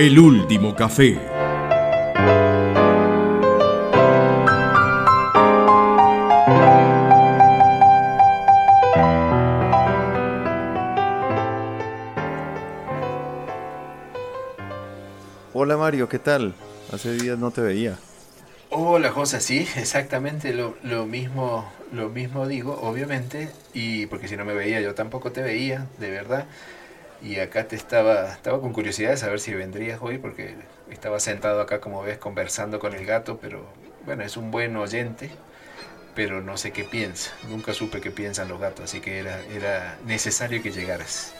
El último café. Hola Mario, ¿qué tal? Hace días no te veía. Hola José, sí, exactamente lo, lo, mismo, lo mismo digo, obviamente, y porque si no me veía yo tampoco te veía, de verdad. Y acá te estaba, estaba con curiosidad de saber si vendrías hoy, porque estaba sentado acá, como ves, conversando con el gato, pero bueno, es un buen oyente, pero no sé qué piensa. Nunca supe qué piensan los gatos, así que era, era necesario que llegaras.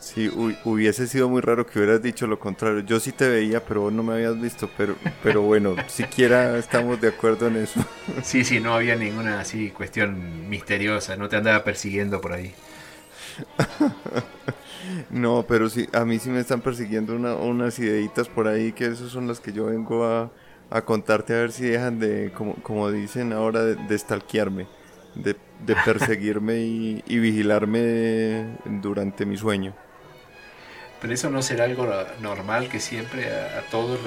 Sí, hubiese sido muy raro que hubieras dicho lo contrario. Yo sí te veía, pero vos no me habías visto. Pero, pero bueno, siquiera estamos de acuerdo en eso. Sí, sí, no había ninguna así cuestión misteriosa. No te andaba persiguiendo por ahí. no, pero sí, a mí sí me están persiguiendo unas ideitas por ahí que esas son las que yo vengo a, contarte a ver si dejan de, como, como dicen ahora, de, de stalkearme, de, perseguirme y, vigilarme durante mi sueño. Pero eso no será algo normal que siempre a, todos,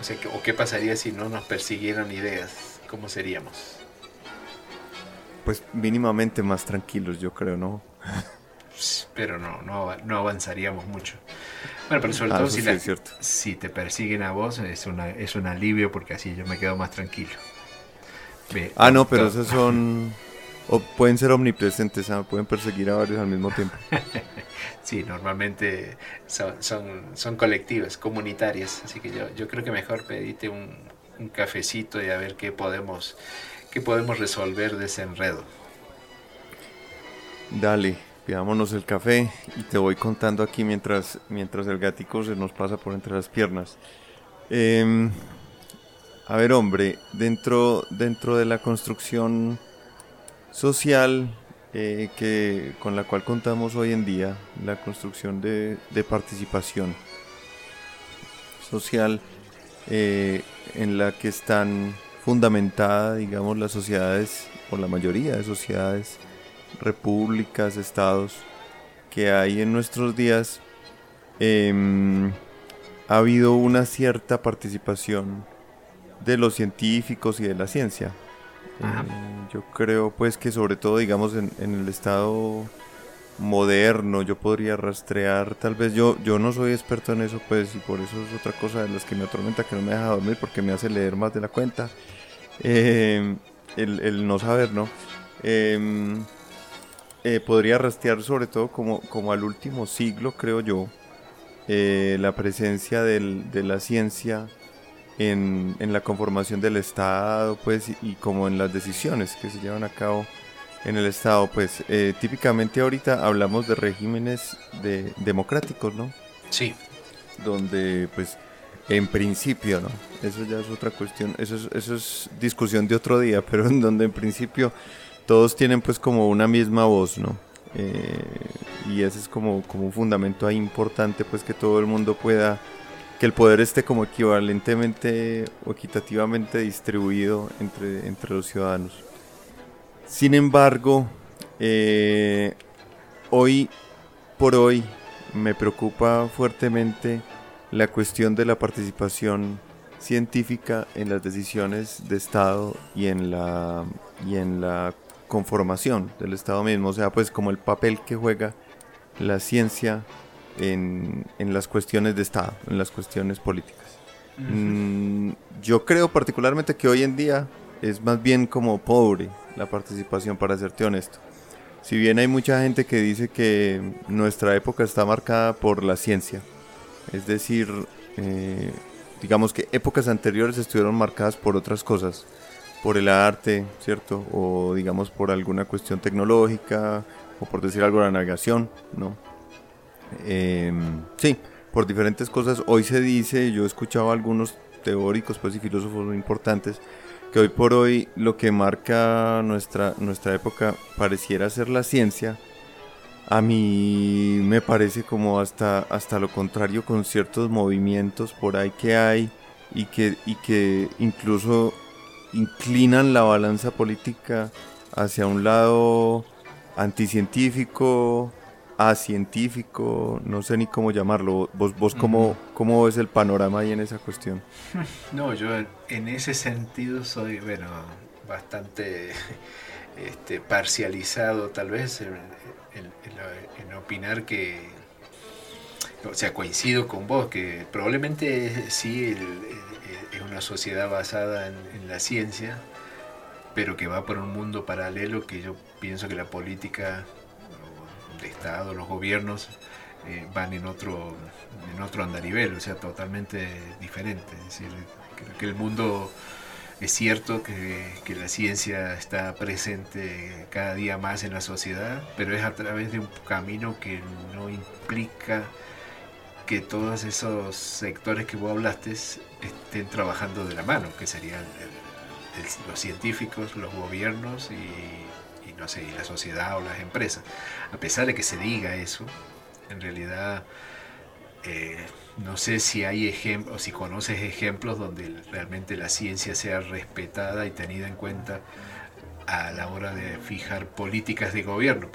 o, sea, o qué pasaría si no nos persiguieran ideas, ¿cómo seríamos? Pues mínimamente más tranquilos, yo creo, ¿no? pero no, no, avanzaríamos mucho. Bueno, pero sobre ah, todo si, si, te persiguen a vos es, una, es un alivio porque así yo me quedo más tranquilo. ah, no, pero esos son... O pueden ser omnipresentes, ¿ah? pueden perseguir a varios al mismo tiempo. sí, normalmente son, son, colectivas, comunitarias, así que yo, yo creo que mejor pedite un, un cafecito y a ver qué podemos, qué podemos resolver de ese enredo. Dale, pidámonos el café y te voy contando aquí mientras, mientras el gatico se nos pasa por entre las piernas. Em, a ver, hombre, dentro, dentro de la construcción social eh, que, con la cual contamos hoy en día, la construcción de, participación social eh, en la que están fundamentadas, digamos, las sociedades, o la mayoría de sociedades, repúblicas, estados que hay en nuestros días, em, ha habido una cierta participación de los científicos y de la ciencia. Eh, yo creo pues que sobre todo digamos en, el estado moderno yo podría rastrear tal vez yo yo no soy experto en eso pues y por eso es otra cosa de las que me atormenta que no me deja dormir porque me hace leer más de la cuenta. Em, el, el, no saber no em, eh, podría rastrear sobre todo como, como al último siglo, creo yo, eh, la presencia del, de la ciencia en, en, la conformación del Estado, pues, y, como en las decisiones que se llevan a cabo en el Estado, pues, eh, típicamente ahorita hablamos de regímenes de, democráticos, ¿no? Sí. Donde, pues, en principio, ¿no? Eso ya es otra cuestión, eso es, eso es discusión de otro día, pero en donde en principio todos tienen pues como una misma voz, ¿no? Eh, y ese es como, como un fundamento ahí importante pues que todo el mundo pueda, que el poder esté como equivalentemente o equitativamente distribuido entre, entre los ciudadanos. Sin embargo, eh, hoy por hoy me preocupa fuertemente la cuestión de la participación científica en las decisiones de Estado y en la, y en la conformación del Estado mismo, o sea, pues como el papel que juega la ciencia en, en las cuestiones de Estado, en las cuestiones políticas. Mm, yo creo particularmente que hoy en día es más bien como pobre la participación, para serte honesto. Si bien hay mucha gente que dice que nuestra época está marcada por la ciencia, es decir, eh, digamos que épocas anteriores estuvieron marcadas por otras cosas, por el arte, ¿cierto? O digamos por alguna cuestión tecnológica, o por decir algo, la navegación, ¿no? Em, sí, por diferentes cosas. Hoy se dice, yo he escuchado a algunos teóricos pues, y filósofos muy importantes, que hoy por hoy lo que marca nuestra, nuestra época pareciera ser la ciencia. A mí me parece como hasta, hasta lo contrario con ciertos movimientos por ahí que hay y que, y que incluso inclinan la balanza política hacia un lado anticientífico científico, no sé ni cómo llamarlo. ¿Vos, vos cómo, cómo ves el panorama ahí en esa cuestión? No, yo en ese sentido soy, bueno, bastante este, parcializado tal vez en, opinar que, o sea, coincido con vos, que probablemente sí es una sociedad basada en la ciencia, pero que va por un mundo paralelo que yo pienso que la política de Estado, los gobiernos eh, van en otro, en otro andarivel, o sea, totalmente diferente. Es decir, creo que el mundo es cierto que, que, la ciencia está presente cada día más en la sociedad, pero es a través de un camino que no implica que todos esos sectores que vos hablaste estén trabajando de la mano, que serían los científicos, los gobiernos y, no sé, la sociedad o las empresas. A pesar de que se diga eso, en realidad eh, no sé si hay ejemplos, si conoces ejemplos donde realmente la ciencia sea respetada y tenida en cuenta a la hora de fijar políticas de gobierno.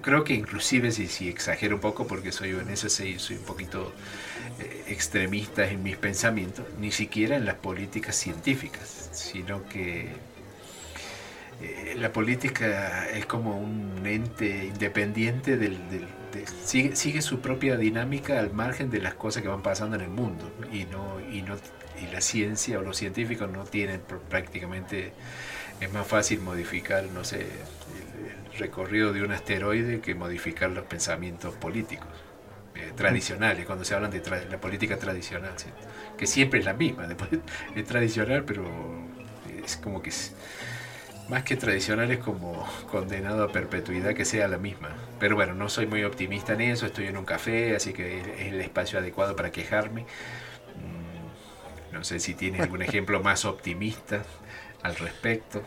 Creo que inclusive si, exagero un poco, porque soy en eso soy, un poquito eh, extremista en mis pensamientos, ni siquiera en las políticas científicas, sino que eh, la política es como un ente independiente del, sigue, sigue, su propia dinámica al margen de las cosas que van pasando en el mundo y no y no y la ciencia o los científicos no tienen prácticamente es más fácil modificar no sé recorrido de un asteroide que modificar los pensamientos políticos eh, tradicionales cuando se hablan de la política tradicional que siempre es la misma es tradicional pero es como que más que tradicional es como condenado a perpetuidad que sea la misma. Pero bueno, no soy muy optimista en eso, estoy en un café, así que es el espacio adecuado para quejarme. Mm, no sé si tienes algún ejemplo más optimista al respecto.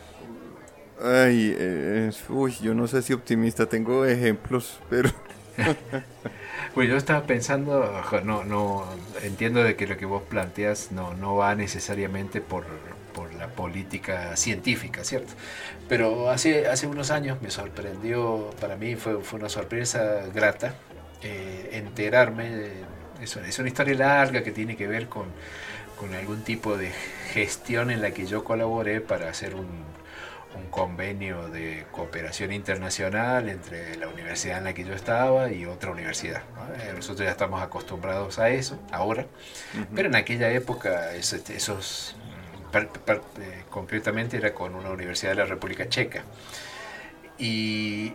Ay, eh, uy, yo no sé si optimista, tengo ejemplos, pero... pues yo estaba pensando, no, no, entiendo de que lo que vos planteas no, no va necesariamente por, por la política científica, ¿cierto? Pero hace, hace unos años me sorprendió, para mí fue, fue una sorpresa grata eh, enterarme, es, es una historia larga que tiene que ver con, con algún tipo de gestión en la que yo colaboré para hacer un, un convenio de cooperación internacional entre la universidad en la que yo estaba y otra universidad. Eh, nosotros ya estamos acostumbrados a eso ahora, pero en aquella época este, esos eh, concretamente era con una universidad de la República Checa. Y,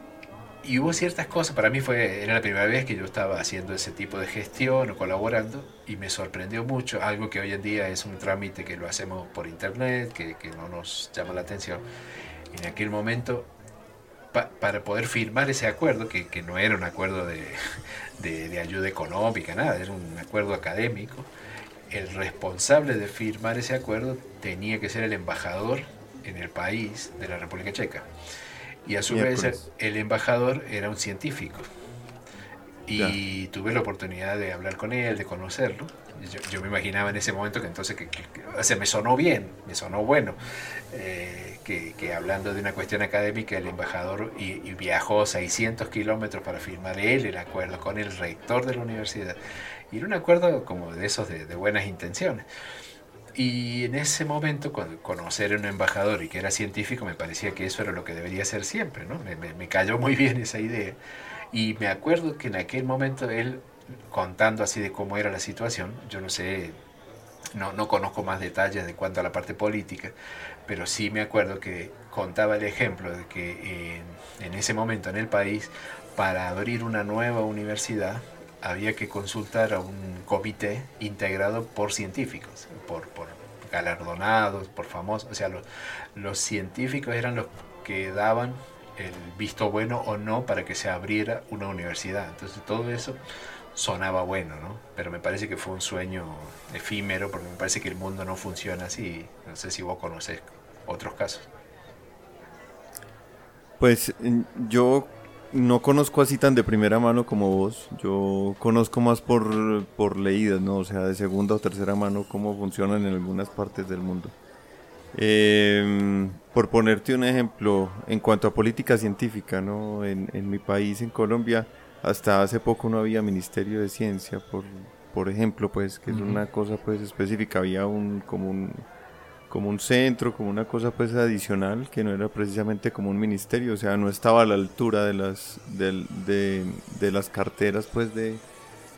hubo ciertas cosas, para mí fue, era la primera vez que yo estaba haciendo ese tipo de gestión o colaborando y me sorprendió mucho, algo que hoy en día es un trámite que lo hacemos por internet, que, no nos llama la atención. En aquel momento, para poder firmar ese acuerdo, que, no era un acuerdo de, de ayuda económica, nada, era un acuerdo académico, el responsable de firmar ese acuerdo tenía que ser el embajador en el país de la República Checa. Y a su vez el, embajador era un científico. Y tuve la oportunidad de hablar con él, de conocerlo. Yo, me imaginaba en ese momento que entonces que, que, me sonó bien, me sonó bueno, eh, que, hablando de una cuestión académica el embajador y, y viajó 600 kilómetros para firmar él el acuerdo con el rector de la universidad. Y era un acuerdo como de esos de, buenas intenciones. Y en ese momento, cuando conocer a un embajador y que era científico, me parecía que eso era lo que debería ser siempre, ¿no? Me, me, cayó muy bien esa idea. Y me acuerdo que en aquel momento él, contando así de cómo era la situación, yo no sé, no, no conozco más detalles de cuanto a la parte política, pero sí me acuerdo que contaba el ejemplo de que en, en ese momento en el país, para abrir una nueva universidad, había que consultar a un comité integrado por científicos, por, galardonados, por famosos. O sea, los, los científicos eran los que daban el visto bueno o no para que se abriera una universidad. Entonces todo eso sonaba bueno, ¿no? Pero me parece que fue un sueño efímero porque me parece que el mundo no funciona así. No sé si vos conoces otros casos. Pues yo no conozco así tan de primera mano como vos. Yo conozco más por, por leídas, ¿no? O sea, de segunda o tercera mano cómo funcionan en algunas partes del mundo. Em, por ponerte un ejemplo, en cuanto a política científica, ¿no? En, en, mi país, en Colombia, hasta hace poco no había Ministerio de Ciencia, por, por ejemplo, pues, que es una cosa pues específica, había un como un como un centro, como una cosa pues adicional que no era precisamente como un ministerio, o sea, no estaba a la altura de las de, de, las carteras pues de,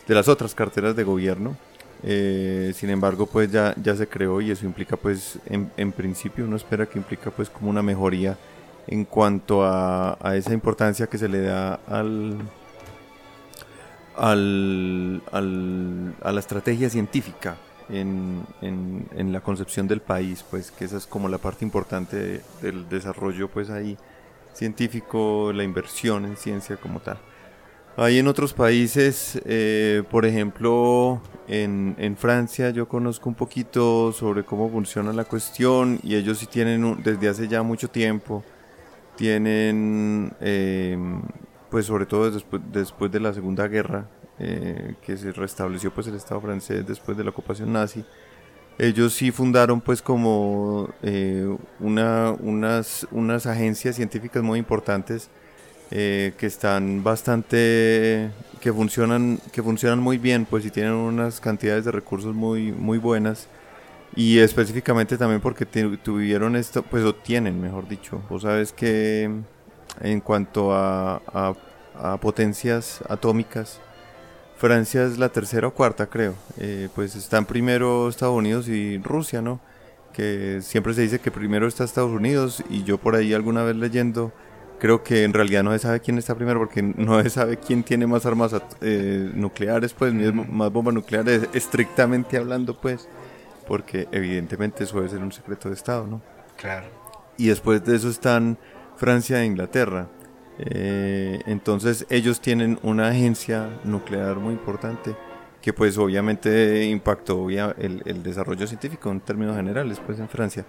de las otras carteras de gobierno. Eh, sin embargo, pues ya, ya se creó y eso implica pues en, en principio uno espera que implica pues como una mejoría en cuanto a, a esa importancia que se le da al, al, a la estrategia científica en, en, la concepción del país, pues que esa es como la parte importante del desarrollo, pues ahí científico, la inversión en ciencia como tal. Hay en otros países, eh, por ejemplo, en, en, Francia yo conozco un poquito sobre cómo funciona la cuestión y ellos sí tienen desde hace ya mucho tiempo, tienen eh, pues sobre todo después, después de la Segunda Guerra, eh, que se restableció pues el Estado francés después de la ocupación nazi, ellos sí fundaron pues como eh, una, unas, unas agencias científicas muy importantes eh, que están bastante, que funcionan, que funcionan muy bien pues y tienen unas cantidades de recursos muy, muy buenas. Y específicamente también porque tuvieron esto, pues o tienen mejor dicho, vos sabes que en cuanto a, potencias atómicas, Francia es la tercera o cuarta, creo. Eh, pues están primero Estados Unidos y Rusia, ¿no? Que siempre se dice que primero está Estados Unidos y yo por ahí alguna vez leyendo, creo que en realidad no se sabe quién está primero porque no se sabe quién tiene más armas eh, nucleares, pues, más bombas nucleares, estrictamente hablando, pues, porque evidentemente eso debe ser un secreto de Estado, ¿no? Claro. Y después de eso están Francia e Inglaterra. Eh, entonces ellos tienen una agencia nuclear muy importante que pues obviamente impactó el, el, desarrollo científico en términos generales pues en Francia.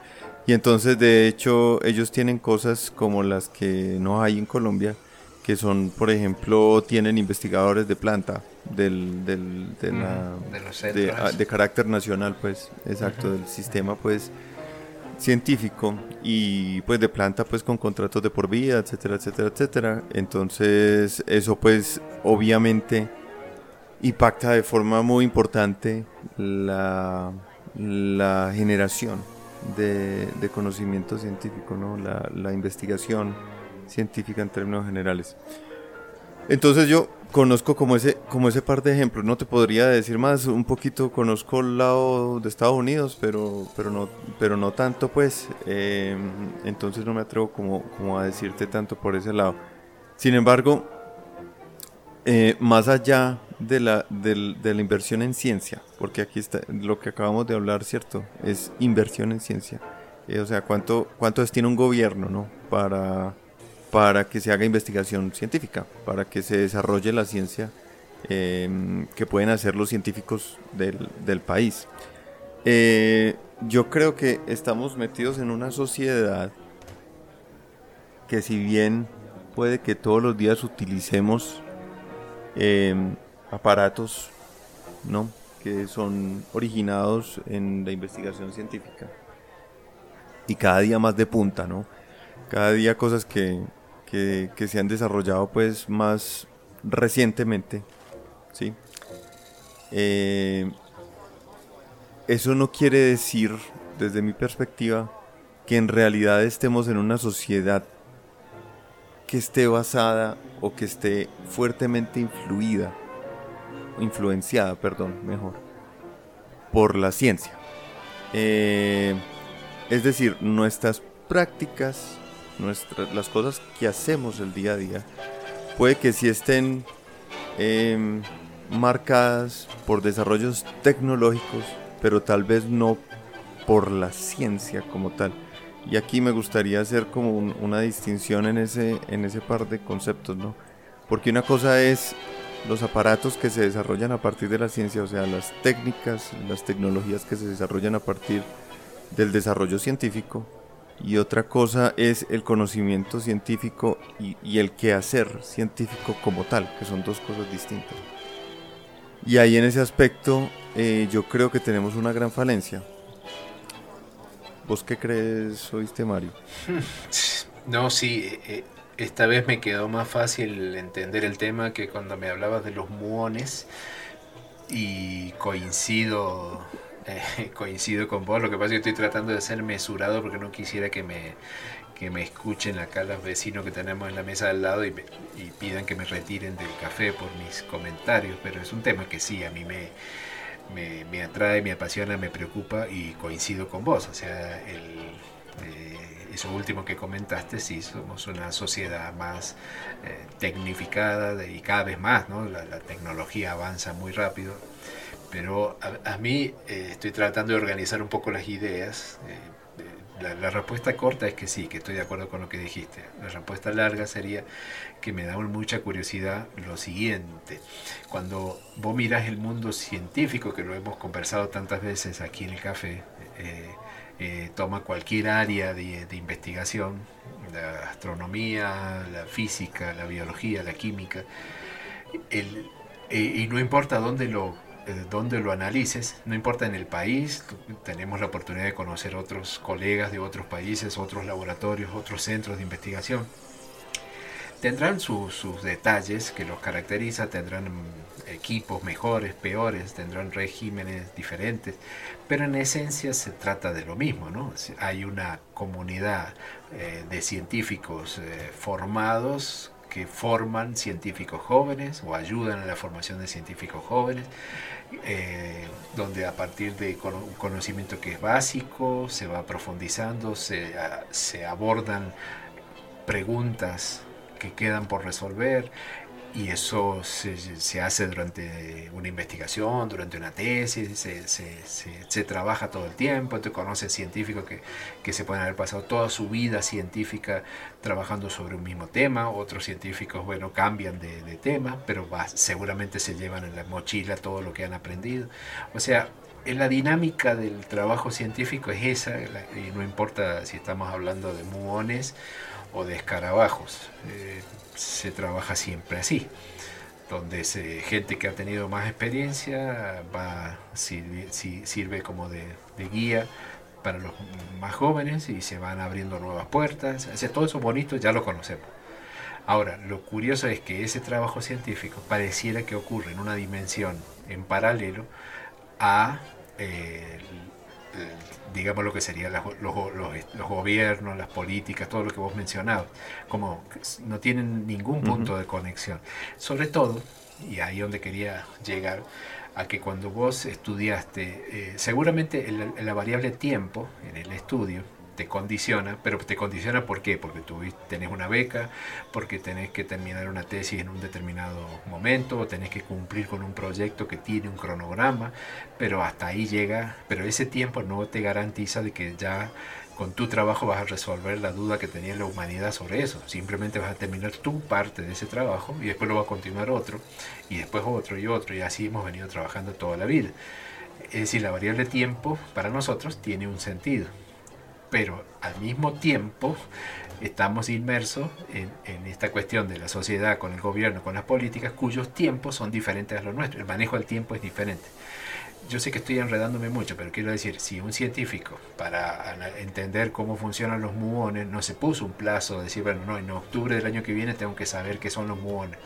Y entonces de hecho ellos tienen cosas como las que no hay en Colombia, que son por ejemplo tienen investigadores de planta del, del de, la, de, ah, de, carácter nacional pues exacto del sistema pues científico y pues de planta pues con contratos de por vida, etcétera, etcétera, etcétera. Entonces eso pues obviamente impacta de forma muy importante la, la generación de, de, conocimiento científico, ¿no? la, la investigación científica en términos generales. Entonces yo conozco como ese, como ese par de ejemplos, no te podría decir más, un poquito conozco el lado de Estados Unidos, pero, pero, no, pero no tanto pues, em, entonces no me atrevo como, como a decirte tanto por ese lado. Sin embargo, eh, más allá de la, de, de la inversión en ciencia, porque aquí está lo que acabamos de hablar, ¿cierto? Es inversión en ciencia. Eh, o sea, ¿cuánto, cuánto destina un gobierno, ¿no? Para para que se haga investigación científica, para que se desarrolle la ciencia em, que pueden hacer los científicos del, país. Eh, yo creo que estamos metidos en una sociedad que si bien puede que todos los días utilicemos em, aparatos ¿no? que son originados en la investigación científica y cada día más de punta, ¿no? cada día cosas que, que, se han desarrollado pues más recientemente. ¿sí? Eh, eso no quiere decir, desde mi perspectiva, que en realidad estemos en una sociedad que esté basada o que esté fuertemente influida, influenciada, perdón, mejor, por la ciencia. Eh, es decir, nuestras prácticas las cosas que hacemos el día a día, puede que sí estén em, marcadas por desarrollos tecnológicos, pero tal vez no por la ciencia como tal. Y aquí me gustaría hacer como una distinción en ese, en ese par de conceptos, ¿no? Porque una cosa es los aparatos que se desarrollan a partir de la ciencia, o sea, las técnicas, las tecnologías que se desarrollan a partir del desarrollo científico, y otra cosa es el conocimiento científico y, el quehacer científico como tal, que son dos cosas distintas. Y ahí en ese aspecto eh, yo creo que tenemos una gran falencia. ¿Vos qué crees, oíste Mario? No, sí, eh, esta vez me quedó más fácil entender el tema que cuando me hablabas de los muones y coincido eh, coincido con vos. Lo que pasa es que estoy tratando de ser mesurado porque no quisiera que me, que me escuchen acá los vecinos que tenemos en la mesa al lado y, y, pidan que me retiren del café por mis comentarios. Pero es un tema que sí, a mí me, me, me atrae, me apasiona, me preocupa y coincido con vos. O sea, el, eh, eso último que comentaste, sí, somos una sociedad más eh, tecnificada y cada vez más, ¿no? La, la tecnología avanza muy rápido pero a, mí eh, estoy tratando de organizar un poco las ideas. Eh, la, respuesta corta es que sí, que estoy de acuerdo con lo que dijiste. La respuesta larga sería que me da mucha curiosidad lo siguiente. Cuando vos miras el mundo científico, que lo hemos conversado tantas veces aquí en el café, eh, toma cualquier área de, investigación, la astronomía, la física, la biología, la química, el, y no importa dónde lo donde lo analices, no importa en el país, tenemos la oportunidad de conocer otros colegas de otros países, otros laboratorios, otros centros de investigación. Tendrán su, sus detalles que los caracteriza, tendrán equipos mejores, peores, tendrán regímenes diferentes, pero en esencia se trata de lo mismo, ¿no? Hay una comunidad eh, de científicos eh, formados que forman científicos jóvenes o ayudan a la formación de científicos jóvenes, eh, donde a partir de un conocimiento que es básico, se va profundizando, se, se abordan preguntas que quedan por resolver y eso se, se, hace durante una investigación, durante una tesis, se, se, se, trabaja todo el tiempo, te conoces científicos que, que, se pueden haber pasado toda su vida científica trabajando sobre un mismo tema, otros científicos, bueno, cambian de, de tema, pero va, seguramente se llevan en la mochila todo lo que han aprendido. O sea, la dinámica del trabajo científico es esa, y no importa si estamos hablando de muones o de escarabajos. Eh, se trabaja siempre así, donde se, gente que ha tenido más experiencia va, sirve, como de, guía para los más jóvenes y se van abriendo nuevas puertas. O todo eso bonito ya lo conocemos. Ahora, lo curioso es que ese trabajo científico pareciera que ocurre en una dimensión en paralelo a eh, digamos lo que serían los, los, los, gobiernos, las políticas, todo lo que vos mencionabas, como no tienen ningún punto uh -huh. de conexión. Sobre todo, y ahí donde quería llegar, a que cuando vos estudiaste, eh, seguramente el, la variable tiempo en el estudio, te condiciona, pero te condiciona ¿por qué? Porque tú tenés una beca, porque tenés que terminar una tesis en un determinado momento, o tenés que cumplir con un proyecto que tiene un cronograma, pero hasta ahí llega, pero ese tiempo no te garantiza de que ya con tu trabajo vas a resolver la duda que tenía la humanidad sobre eso. Simplemente vas a terminar tu parte de ese trabajo y después lo va a continuar otro, y después otro y otro, y así hemos venido trabajando toda la vida. Es decir, la variable tiempo para nosotros tiene un sentido pero al mismo tiempo estamos inmersos en, en, esta cuestión de la sociedad con el gobierno, con las políticas, cuyos tiempos son diferentes a los nuestros. El manejo del tiempo es diferente. Yo sé que estoy enredándome mucho, pero quiero decir, si un científico, para entender cómo funcionan los muones, no se puso un plazo de decir, bueno, no, en octubre del año que viene tengo que saber qué son los muones.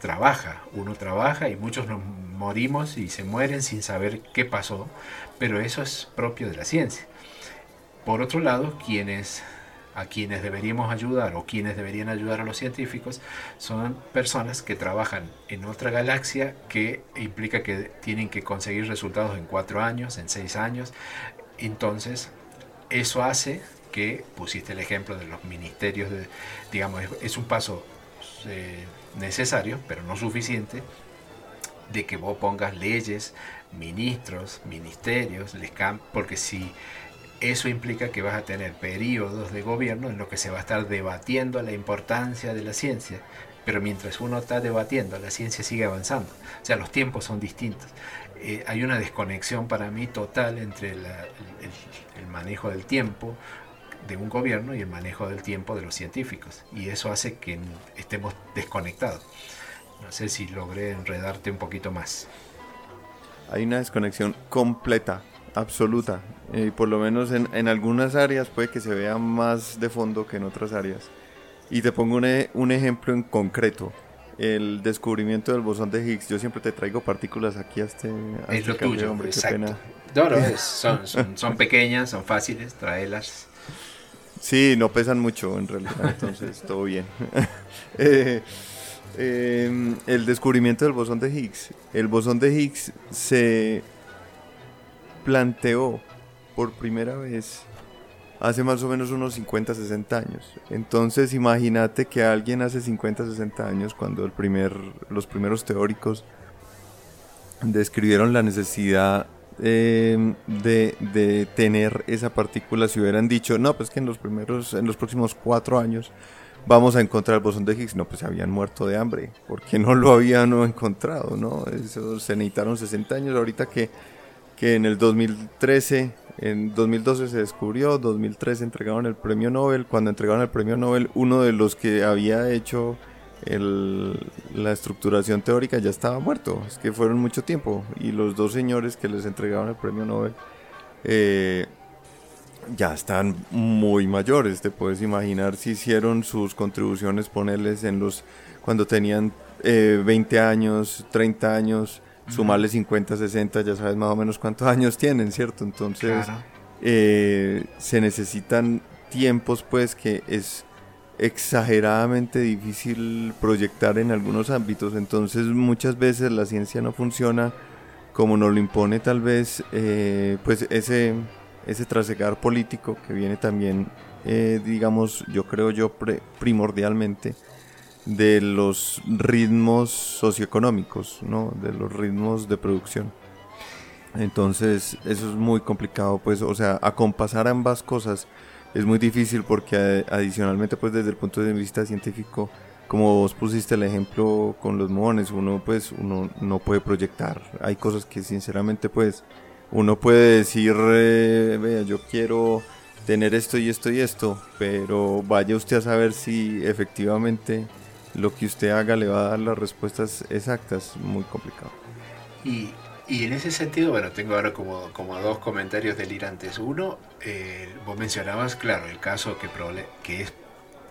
Trabaja, uno trabaja y muchos nos morimos y se mueren sin saber qué pasó, pero eso es propio de la ciencia. Por otro lado, quienes a quienes deberíamos ayudar o quienes deberían ayudar a los científicos son personas que trabajan en otra galaxia que implica que tienen que conseguir resultados en cuatro años, en seis años. Entonces, eso hace que pusiste el ejemplo de los ministerios, de, digamos, es, un paso eh, necesario, pero no suficiente, de que vos pongas leyes, ministros, ministerios, les porque si eso implica que vas a tener periodos de gobierno en los que se va a estar debatiendo la importancia de la ciencia, pero mientras uno está debatiendo, la ciencia sigue avanzando. O sea, los tiempos son distintos. Eh, hay una desconexión para mí total entre el, el, manejo del tiempo de un gobierno y el manejo del tiempo de los científicos. Y eso hace que estemos desconectados. No sé si logré enredarte un poquito más. Hay una desconexión completa absoluta. Y por lo menos en, en, algunas áreas puede que se vea más de fondo que en otras áreas. Y te pongo un, e, un ejemplo en concreto el descubrimiento del bosón de Higgs. Yo siempre te traigo partículas aquí a este. A es este lo tuyo, hombre, exacto. No, no, son, son, pequeñas, son fáciles, tráelas. Sí, no pesan mucho en realidad, entonces todo bien. Eh, em, el descubrimiento del bosón de Higgs. El bosón de Higgs se planteó por primera vez hace más o menos unos 50, 60 años. Entonces imagínate que alguien hace 50, 60 años, cuando el primer, los primeros teóricos describieron la necesidad em, de, de, tener esa partícula, si hubieran dicho, no, pues que en los primeros, en los próximos cuatro años vamos a encontrar el bosón de Higgs, no, pues se habían muerto de hambre, porque no lo habían encontrado, ¿no? Se necesitaron 60 años, ahorita que, que en el 2013 en 2012 se descubrió, 2013 entregaron el premio Nobel. Cuando entregaron el premio Nobel, uno de los que había hecho la estructuración teórica ya estaba muerto. Es que fueron mucho tiempo. Y los dos señores que les entregaron el premio Nobel eh, ya están muy mayores. Te puedes imaginar si hicieron sus contribuciones, ponerles en los cuando tenían 20 eh, años, 30 años sumarle 50, 60, ya sabes más o menos cuántos años tienen, ¿cierto? Entonces eh, se necesitan tiempos pues que es exageradamente difícil proyectar en algunos ámbitos, entonces muchas veces la ciencia no funciona como nos lo impone tal vez eh, pues ese, ese trasegar político que viene también, eh, digamos, yo creo yo primordialmente de los ritmos socioeconómicos, ¿no? de los ritmos de producción. Entonces, eso es muy complicado, pues, o sea, acompasar ambas cosas es muy difícil porque adicionalmente, pues, desde el punto de vista científico, como vos pusiste el ejemplo con los mones, uno, pues, uno no puede proyectar. Hay cosas que, sinceramente, pues, uno puede decir, eh, vea, yo quiero tener esto y esto y esto, pero vaya usted a saber si efectivamente lo que usted haga le va a dar las respuestas exactas, muy complicado. Y, y en ese sentido, bueno, tengo ahora como, como dos comentarios delirantes. Uno, eh, vos mencionabas, claro, el caso que, que es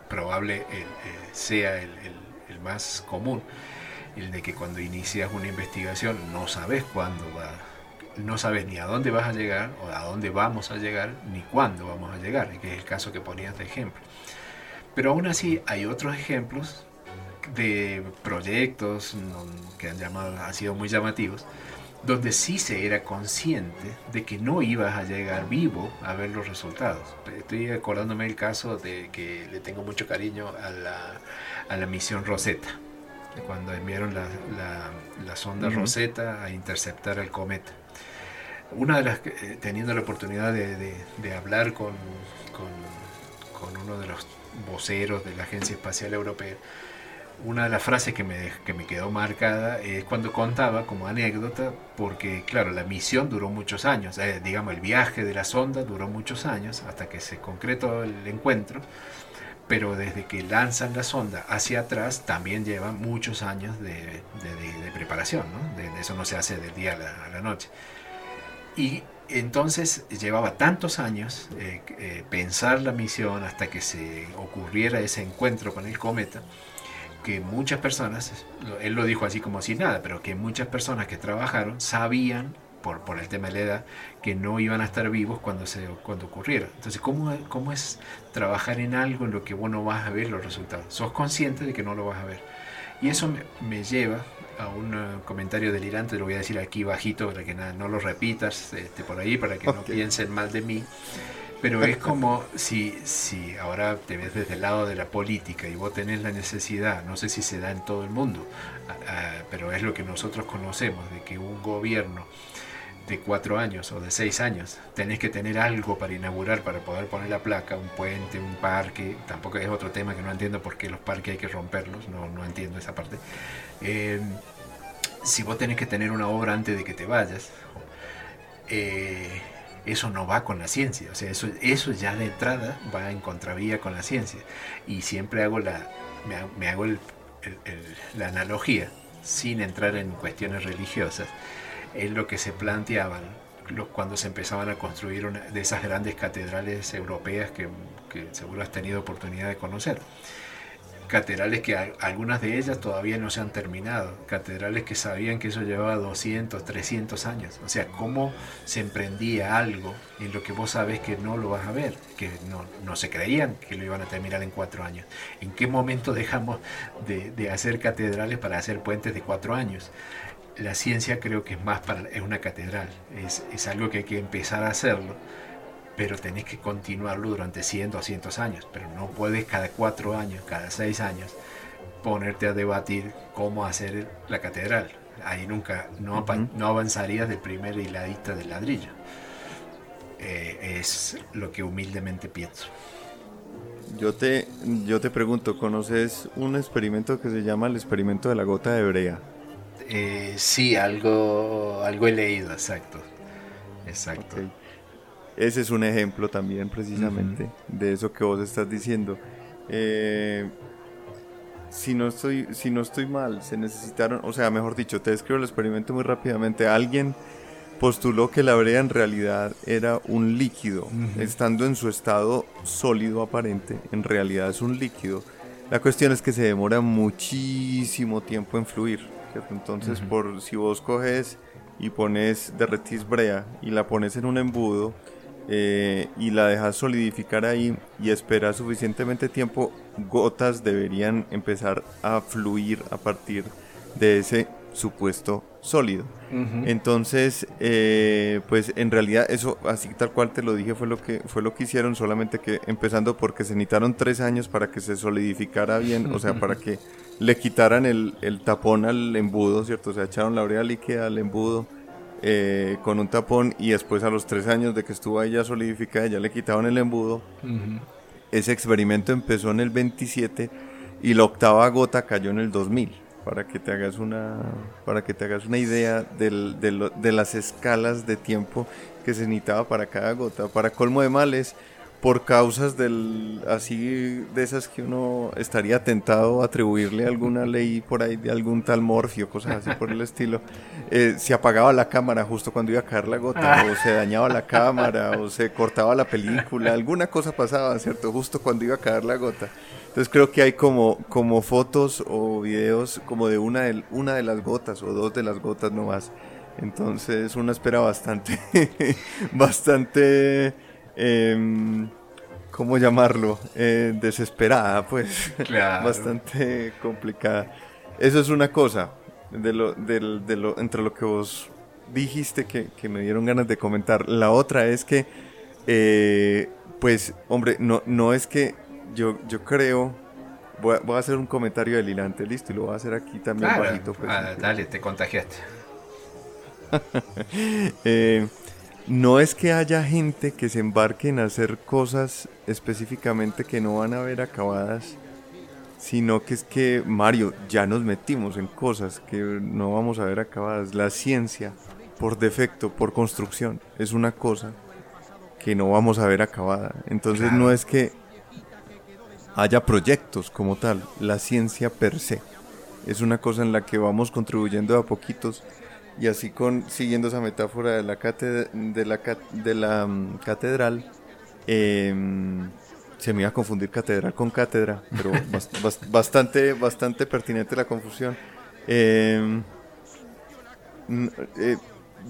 probable eh, sea el, el, más común, el de que cuando inicias una investigación no sabes cuándo va, no sabes ni a dónde vas a llegar, o a dónde vamos a llegar, ni cuándo vamos a llegar, que es el caso que ponías de ejemplo. Pero aún así hay otros ejemplos de proyectos que han, llamado, han sido muy llamativos, donde sí se era consciente de que no ibas a llegar vivo a ver los resultados. Estoy acordándome el caso de que le tengo mucho cariño a la, a la misión Rosetta, cuando enviaron la, la, sonda Rosetta a interceptar el cometa. Una de las, eh, teniendo la oportunidad de, de, hablar con, con, con uno de los voceros de la Agencia Espacial Europea, una de las frases que me, que me quedó marcada es cuando contaba como anécdota, porque claro, la misión duró muchos años, eh, digamos, el viaje de la sonda duró muchos años hasta que se concretó el encuentro, pero desde que lanzan la sonda hacia atrás también lleva muchos años de, de, preparación, ¿no? De, eso no se hace del día a la, noche. Y entonces llevaba tantos años eh, eh, pensar la misión hasta que se ocurriera ese encuentro con el cometa, que muchas personas, él lo dijo así como si nada, pero que muchas personas que trabajaron sabían, por, por el tema de la edad, que no iban a estar vivos cuando, se, cuando ocurriera. Entonces, ¿cómo, ¿cómo es trabajar en algo en lo que vos no vas a ver los resultados? Sos consciente de que no lo vas a ver. Y eso me, lleva a un eh, comentario delirante, lo voy a decir aquí bajito para que no lo repitas este, por ahí, para que no piensen mal de mí. Pero es como si, si ahora te ves desde el lado de la política y vos tenés la necesidad, no sé si se da en todo el mundo, pero es lo que nosotros conocemos, de que un gobierno de cuatro años o de seis años tenés que tener algo para inaugurar, para poder poner la placa, un puente, un parque, tampoco es otro tema que no entiendo por qué los parques hay que romperlos, no, no entiendo esa parte. Eh, si vos tenés que tener una obra antes de que te vayas, eh, eso no va con la ciencia, o sea, eso, eso ya de entrada va en contravía con la ciencia. Y siempre hago la, me, hago la analogía, sin entrar en cuestiones religiosas, es lo que se planteaban cuando se empezaban a construir una de esas grandes catedrales europeas que, que seguro has tenido oportunidad de conocer. Catedrales que algunas de ellas todavía no se han terminado, catedrales que sabían que eso llevaba 200, 300 años. O sea, cómo se emprendía algo en lo que vos sabes que no lo vas a ver, que no, no se creían que lo iban a terminar en cuatro años. ¿En qué momento dejamos de, de hacer catedrales para hacer puentes de cuatro años? La ciencia creo que es más para es una catedral, es, es algo que hay que empezar a hacerlo pero tenés que continuarlo durante 100, 200 años, pero no puedes cada cuatro años, cada seis años, ponerte a debatir cómo hacer la catedral. Ahí nunca, no, no avanzarías del primer hiladita del ladrillo. Eh, es lo que humildemente pienso. Yo te, yo te pregunto, ¿conoces un experimento que se llama el experimento de la gota de brea? Eh, sí, algo, algo he leído, exacto. Exacto. Ese es un ejemplo también precisamente de eso que vos estás diciendo. Eh, si no estoy si no estoy mal, se necesitaron, o sea, mejor dicho, te describo el experimento muy rápidamente. Alguien postuló que la brea en realidad era un líquido, estando en su estado sólido aparente, en realidad es un líquido. La cuestión es que se demora muchísimo tiempo en fluir, Entonces, por si vos coges y pones derretís brea y la pones en un embudo, eh, y la dejas solidificar ahí y esperas suficientemente tiempo, gotas deberían empezar a fluir a partir de ese supuesto sólido. Entonces, eh, pues en realidad eso, así tal cual te lo dije, fue lo que fue lo que hicieron, solamente que empezando porque se necesitaron tres años para que se solidificara bien, o sea, para que le quitaran el, el tapón al embudo, ¿cierto? O sea, echaron la brea líquida al embudo eh, con un tapón y después a los tres años de que estuvo ahí ya solidificada ya le quitaban el embudo. Ese experimento empezó en el 27 y la octava gota cayó en el 2000 para que te hagas una para que te hagas una idea del, de, de las escalas de tiempo que se necesitaba para cada gota para colmo de males por causas del así de esas que uno estaría tentado a atribuirle alguna ley por ahí de algún tal morfio, cosas así por el estilo, eh, se apagaba la cámara justo cuando iba a caer la gota, o se dañaba la cámara, o se cortaba la película, alguna cosa pasaba, ¿cierto? Justo cuando iba a caer la gota. Entonces creo que hay como, como fotos o videos como de una, de una de las gotas o dos de las gotas nomás. Entonces una espera bastante, bastante eh, ¿cómo llamarlo? Eh, desesperada, pues. Bastante complicada. Eso es una cosa de lo, de, lo, entre lo que vos dijiste que, que, me dieron ganas de comentar. La otra es que, eh, pues, hombre, no, no es que yo, yo creo... Voy a, voy a, hacer un comentario delirante, listo, y lo voy a hacer aquí también bajito. Pues, ah, dale, te contagiaste. eh, no es que haya gente que se embarque en hacer cosas específicamente que no van a ver acabadas, sino que es que, Mario, ya nos metimos en cosas que no vamos a ver acabadas. La ciencia, por defecto, por construcción, es una cosa que no vamos a ver acabada. Entonces no es que haya proyectos como tal, la ciencia per se. Es una cosa en la que vamos contribuyendo de a poquitos y así con siguiendo esa metáfora de la, de la, de la mm, catedral, em, se me iba a confundir catedral con cátedra, pero bastante, bastante pertinente la confusión. Em, eh,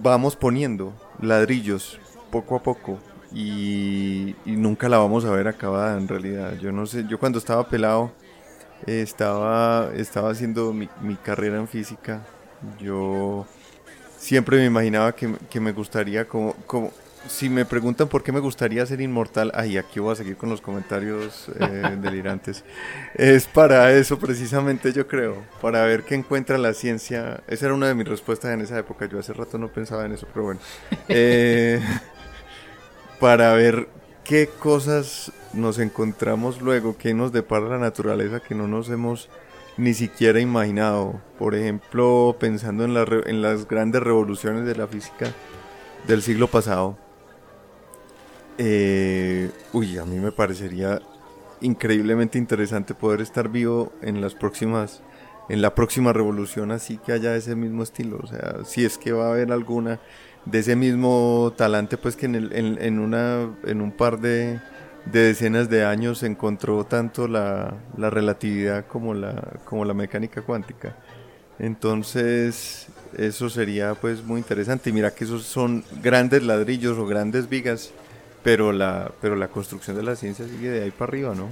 vamos poniendo ladrillos poco a poco y, nunca la vamos a ver acabada en realidad. Yo no sé, yo cuando estaba pelado estaba, estaba haciendo mi, mi carrera en física. Yo siempre me imaginaba que, que me gustaría como, como, si me preguntan por qué me gustaría ser inmortal, ay, aquí voy a seguir con los comentarios eh, delirantes. Es para eso precisamente yo creo, para ver qué encuentra la ciencia. Esa era una de mis respuestas en esa época, yo hace rato no pensaba en eso, pero bueno. Eh, para ver qué cosas nos encontramos luego, qué nos depara la naturaleza que no nos hemos ni siquiera imaginado. Por ejemplo, pensando en, en las grandes revoluciones de la física del siglo pasado. Eh, uy, a mí me parecería increíblemente interesante poder estar vivo en las próximas en la próxima revolución así que haya ese mismo estilo o sea si es que va a haber alguna de ese mismo talante pues que en, el, en, en una en un par de de decenas de años encontró tanto la, la relatividad como la, como la mecánica cuántica. Entonces, eso sería pues muy interesante. Y mira que esos son grandes ladrillos o grandes vigas, pero la, pero la construcción de la ciencia sigue de ahí para arriba, ¿no?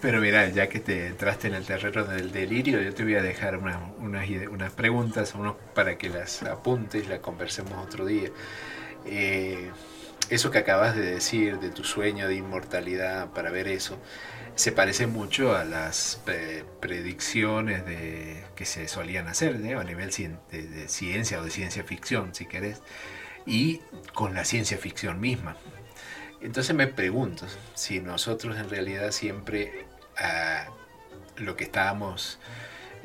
Pero mira, ya que te entraste en el terreno del delirio, yo te voy a dejar unas, unas preguntas unos, para que las apuntes y las conversemos otro día. Eh, eso que acabas de decir de tu sueño de inmortalidad para ver eso, se parece mucho a las predicciones de, que se solían hacer a nivel de, ciencia o de ciencia ficción, si querés, y con la ciencia ficción misma. Entonces me pregunto si nosotros en realidad siempre a lo que estábamos,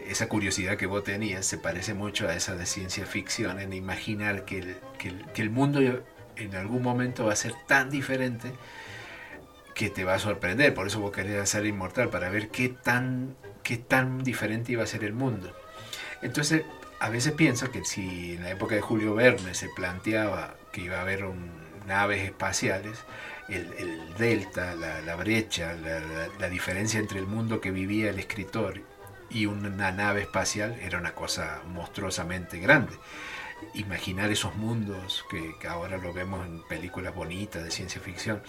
esa curiosidad que vos tenías, se parece mucho a esa de ciencia ficción, en imaginar que el, que que el mundo en algún momento va a ser tan diferente que te va a sorprender. Por eso vos querés ser inmortal, para ver qué tan, qué tan diferente iba a ser el mundo. Entonces, a veces pienso que si en la época de Julio Verne se planteaba que iba a haber naves espaciales, el, delta, la, brecha, la, diferencia entre el mundo que vivía el escritor y una nave espacial era una cosa monstruosamente grande. Imaginar esos mundos que, que ahora lo vemos en películas bonitas de ciencia ficción,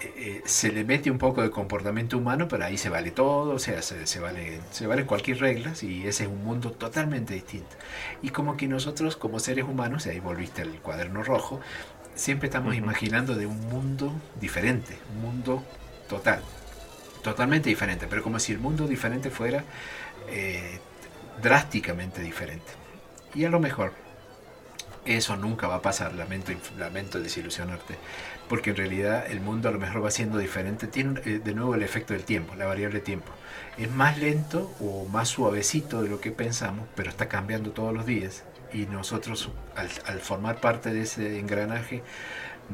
eh, se le mete un poco de comportamiento humano, pero ahí se vale todo, o sea, se, vale, se vale cualquier regla y ese es un mundo totalmente distinto. Y como que nosotros como seres humanos, y ahí volviste al cuaderno rojo, siempre estamos imaginando de un mundo diferente, un mundo total, totalmente diferente, pero como si el mundo diferente fuera eh, drásticamente diferente. Y a lo mejor eso nunca va a pasar, lamento, lamento desilusionarte porque en realidad el mundo a lo mejor va siendo diferente. Tiene eh, de nuevo el efecto del tiempo, la variable tiempo. Es más lento o más suavecito de lo que pensamos, pero está cambiando todos los días. Y nosotros, al, formar parte de ese engranaje,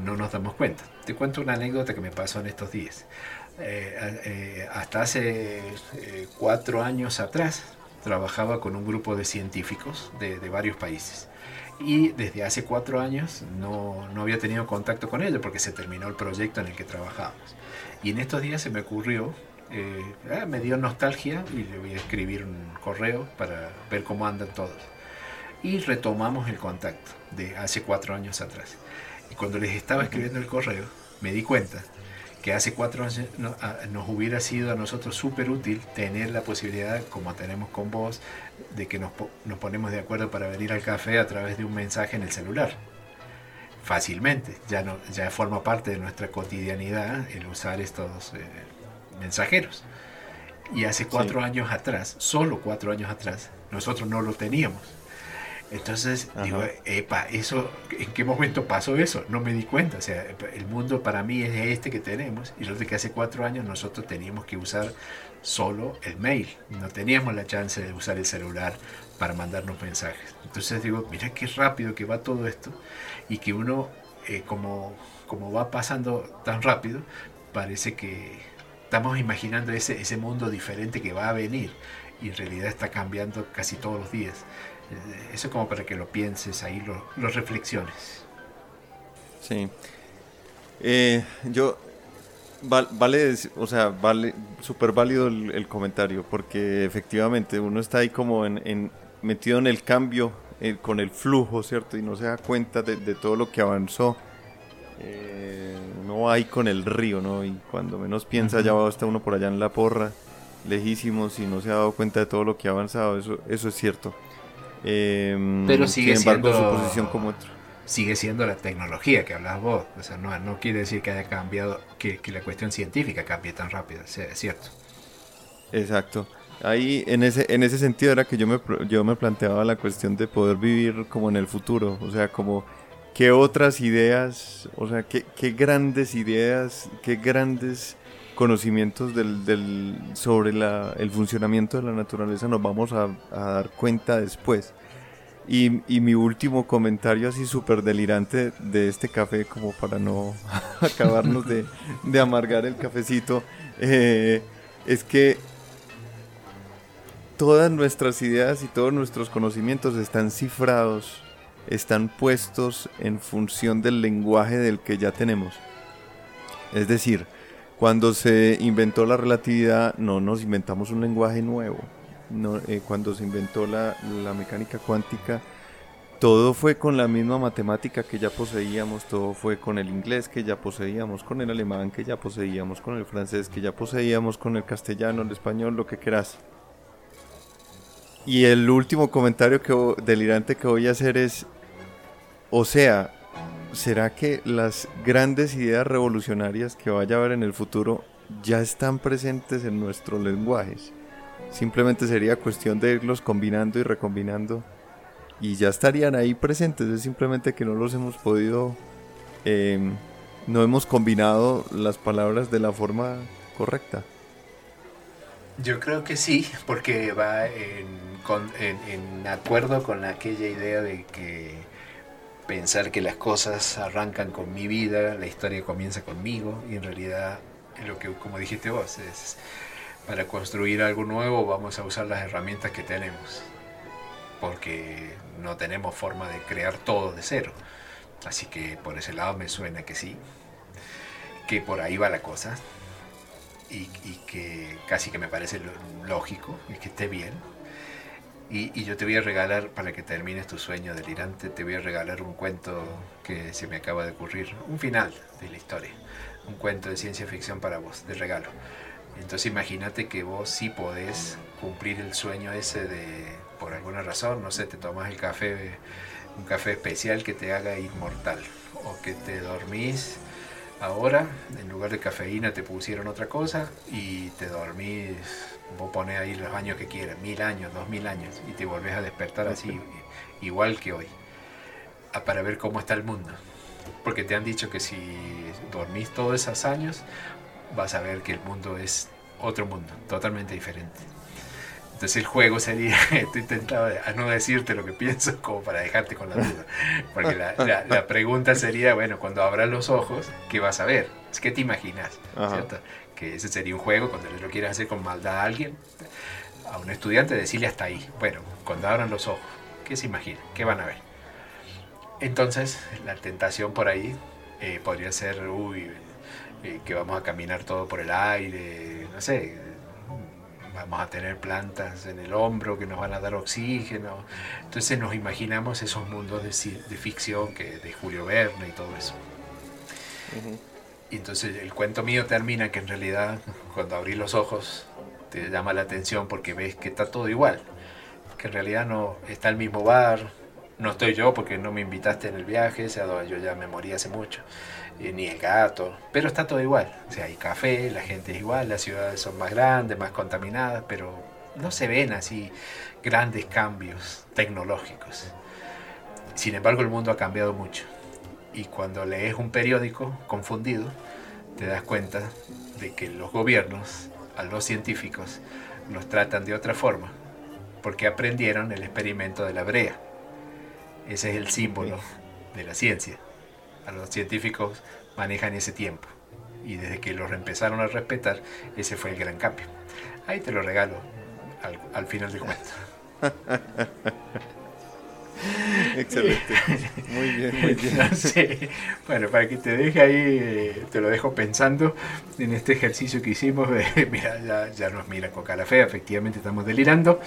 no nos damos cuenta. Te cuento una anécdota que me pasó en estos días. Eh, eh, hasta hace cuatro años atrás, trabajaba con un grupo de científicos de, varios países y desde hace cuatro años no, no, había tenido contacto con ellos porque se terminó el proyecto en el que trabajábamos. Y en estos días se me ocurrió, eh, ah, me dio nostalgia y le voy a escribir un correo para ver cómo andan todos. Y retomamos el contacto de hace cuatro años atrás. Y cuando les estaba escribiendo el correo, me di cuenta que hace cuatro años nos hubiera sido a nosotros súper útil tener la posibilidad, como tenemos con vos, de que nos, nos, ponemos de acuerdo para venir al café a través de un mensaje en el celular. Fácilmente, ya, no, ya forma parte de nuestra cotidianidad el usar estos eh, mensajeros. Y hace cuatro años atrás, solo cuatro años atrás, nosotros no lo teníamos. Entonces digo, epa, eso, ¿en qué momento pasó eso? No me di cuenta. O sea, el mundo para mí es este que tenemos. Y desde que hace cuatro años nosotros teníamos que usar solo el mail. No teníamos la chance de usar el celular para mandarnos mensajes. Entonces digo, mira qué rápido que va todo esto. Y que uno, eh, como, como va pasando tan rápido, parece que estamos imaginando ese, ese mundo diferente que va a venir. Y en realidad está cambiando casi todos los días. Eso como para que lo pienses ahí, lo, reflexiones. Sí. Eh, yo, vale, o sea, vale, súper válido el, comentario, porque efectivamente uno está ahí como en, metido en el cambio, eh, con el flujo, ¿cierto? Y no se da cuenta de, todo lo que avanzó. Eh, no hay con el río, ¿no? Y cuando menos piensa, ya va hasta uno por allá en la porra, lejísimos, y no se ha dado cuenta de todo lo que ha avanzado, eso, eso es cierto. Em, Pero sigue siendo su posición como otro. Sigue siendo la tecnología que hablas vos. O sea, no, no quiere decir que haya cambiado, que, la cuestión científica cambie tan rápido, es cierto. Exacto. Ahí, en ese, en ese sentido era que yo me, yo me planteaba la cuestión de poder vivir como en el futuro. O sea, como qué otras ideas, o sea, qué, qué grandes ideas, qué grandes conocimientos del, del, sobre la, el funcionamiento de la naturaleza nos vamos a, dar cuenta después. Y, y, mi último comentario así súper delirante de este café, como para no acabarnos de, de, amargar el cafecito, eh, es que todas nuestras ideas y todos nuestros conocimientos están cifrados, están puestos en función del lenguaje del que ya tenemos. Es decir, Cuando se inventó la relatividad, no nos inventamos un lenguaje nuevo. Eh, cuando se inventó la, la mecánica cuántica, todo fue con la misma matemática que ya poseíamos, todo fue con el inglés que ya poseíamos, con el alemán que ya poseíamos, con el francés que ya poseíamos, con el castellano, el español, lo que quieras. Y el último comentario que, delirante que voy a hacer es, o sea, ¿será que las grandes ideas revolucionarias que vaya a haber en el futuro ya están presentes en nuestros lenguajes? Simplemente sería cuestión de irlos combinando y recombinando y ya estarían ahí presentes, es simplemente que no los hemos podido, em, no hemos combinado las palabras de la forma correcta. Yo creo que sí, porque va en, en, acuerdo con aquella idea de que pensar que las cosas arrancan con mi vida, la historia comienza conmigo y en realidad lo que como dijiste vos es para construir algo nuevo vamos a usar las herramientas que tenemos porque no tenemos forma de crear todo de cero. Así que por ese lado me suena que sí, que por ahí va la cosa y, que casi que me parece lógico y que esté bien. Y, yo te voy a regalar, para que termines tu sueño delirante, te voy a regalar un cuento que se me acaba de ocurrir, un final de la historia, un cuento de ciencia ficción para vos, de regalo. Entonces imagínate que vos sí podés cumplir el sueño ese de por alguna razón, no sé, te tomas el café, un café especial que te haga inmortal, o que te dormís ahora, en lugar de cafeína te pusieron otra cosa y te dormís, vos pones ahí los años que quieras, mil años, dos mil años, y te volvés a despertar así, igual que hoy, para ver cómo está el mundo. Porque te han dicho que si dormís todos esos años, vas a ver que el mundo es otro mundo, totalmente diferente. Entonces el juego sería, estoy tentado a no decirte lo que pienso como para dejarte con la duda. Porque la, pregunta sería, bueno, cuando abras los ojos, ¿qué vas a ver? ¿Qué te imaginas? ¿Cierto? Que ese sería un juego cuando lo quieras hacer con maldad a alguien, a un estudiante, decirle hasta ahí. Bueno, cuando abran los ojos, ¿qué se imagina? ¿Qué van a ver? Entonces, la tentación por ahí eh, podría ser, uy, eh, que vamos a caminar todo por el aire, no sé, vamos a tener plantas en el hombro que nos van a dar oxígeno. Entonces nos imaginamos esos mundos de, ficción que de Julio Verne y todo eso. Y entonces el cuento mío termina que en realidad cuando abrí los ojos te llama la atención porque ves que está todo igual. Que en realidad no está el mismo bar, no estoy yo porque no me invitaste en el viaje, o sea, yo ya me morí hace mucho. Ni el gato, pero está todo igual. O sea, hay café, la gente es igual, las ciudades son más grandes, más contaminadas, pero no se ven así grandes cambios tecnológicos. Sin embargo, el mundo ha cambiado mucho. Y cuando lees un periódico confundido, te das cuenta de que los gobiernos, a los científicos, los tratan de otra forma, porque aprendieron el experimento de la brea. Ese es el símbolo de la ciencia a los científicos manejan ese tiempo. Y desde que los empezaron a respetar, ese fue el gran cambio. Ahí te lo regalo al, final del cuento. Excelente. Muy bien, muy bien. Bueno, para que te deje ahí, eh, te lo dejo pensando en este ejercicio que hicimos. mira, ya, ya nos mira con cara fea, efectivamente estamos delirando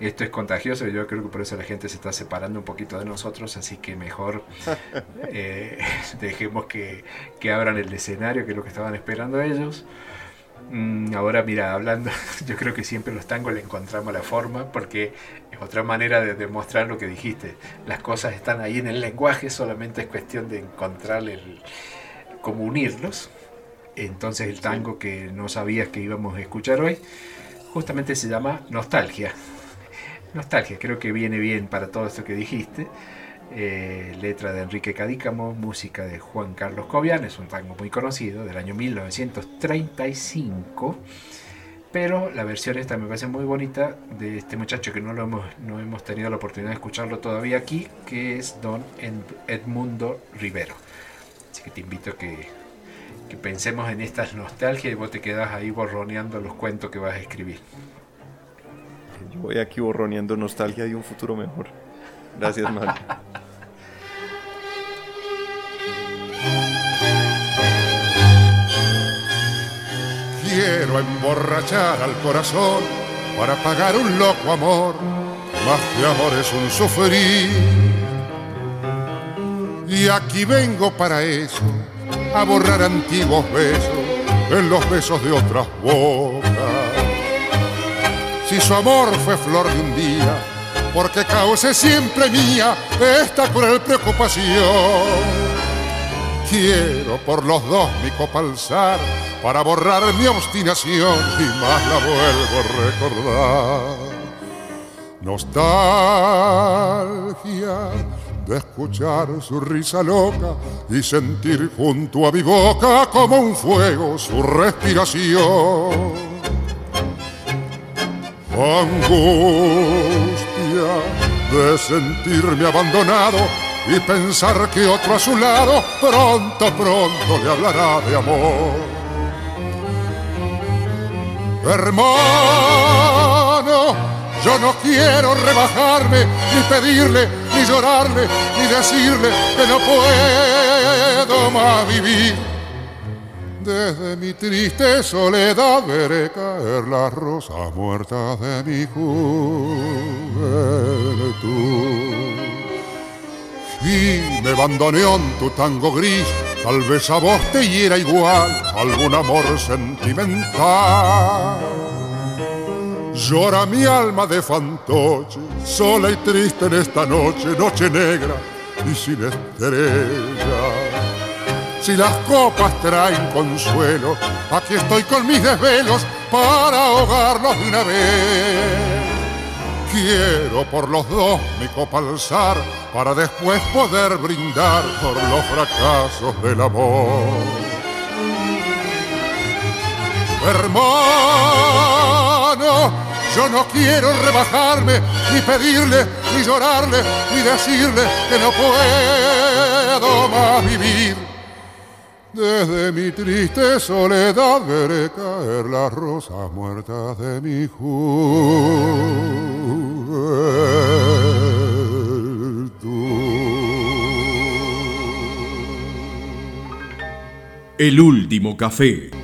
esto es contagioso, yo creo que por eso la gente se está separando un poquito de nosotros, así que mejor eh, dejemos que, que, abran el escenario, que es lo que estaban esperando ellos. Mm, ahora, mira, hablando, yo creo que siempre los tangos le encontramos la forma, porque es otra manera de demostrar lo que dijiste. Las cosas están ahí en el lenguaje, solamente es cuestión de encontrar el, cómo unirlos. Entonces el tango que no sabías que íbamos a escuchar hoy, justamente se llama Nostalgia nostalgia, creo que viene bien para todo esto que dijiste. Eh, letra de Enrique Cadícamo, música de Juan Carlos Cobian, es un tango muy conocido del año 1935, pero la versión esta me parece muy bonita de este muchacho que no, lo hemos, no hemos tenido la oportunidad de escucharlo todavía aquí, que es don Edmundo Rivero. Así que te invito a que, que pensemos en estas nostalgias y vos te quedas ahí borroneando los cuentos que vas a escribir. Voy aquí borroneando nostalgia de un futuro mejor. Gracias, Mario. quiero emborrachar al corazón para pagar un loco amor, más que amor es un sufrir. Y aquí vengo para eso, a borrar antiguos besos en los besos de otras bocas. Si su amor fue flor de un día, porque cause siempre mía esta cruel preocupación. Quiero por los dos mi copa alzar para borrar mi obstinación y más la vuelvo a recordar. Nostalgia de escuchar su risa loca y sentir junto a mi boca como un fuego su respiración. Angustia de sentirme abandonado y pensar que otro a su lado pronto, pronto le hablará de amor. Hermano, yo no quiero rebajarme, ni pedirle, ni llorarle, ni decirle que no puedo más vivir. Desde mi triste soledad veré caer las rosas muertas de mi juventud y me bandoneó en tu tango gris. Tal vez a vos te hiera igual algún amor sentimental. Llora mi alma de fantoche, sola y triste en esta noche, noche negra y sin estrella. Si las copas traen consuelo, aquí estoy con mis desvelos para ahogarlos de una vez. Quiero por los dos mi copa alzar para después poder brindar por los fracasos del amor. Hermano, yo no quiero rebajarme, ni pedirle, ni llorarle, ni decirle que no puedo más vivir. Desde mi triste soledad veré caer las rosas muertas de mi El último café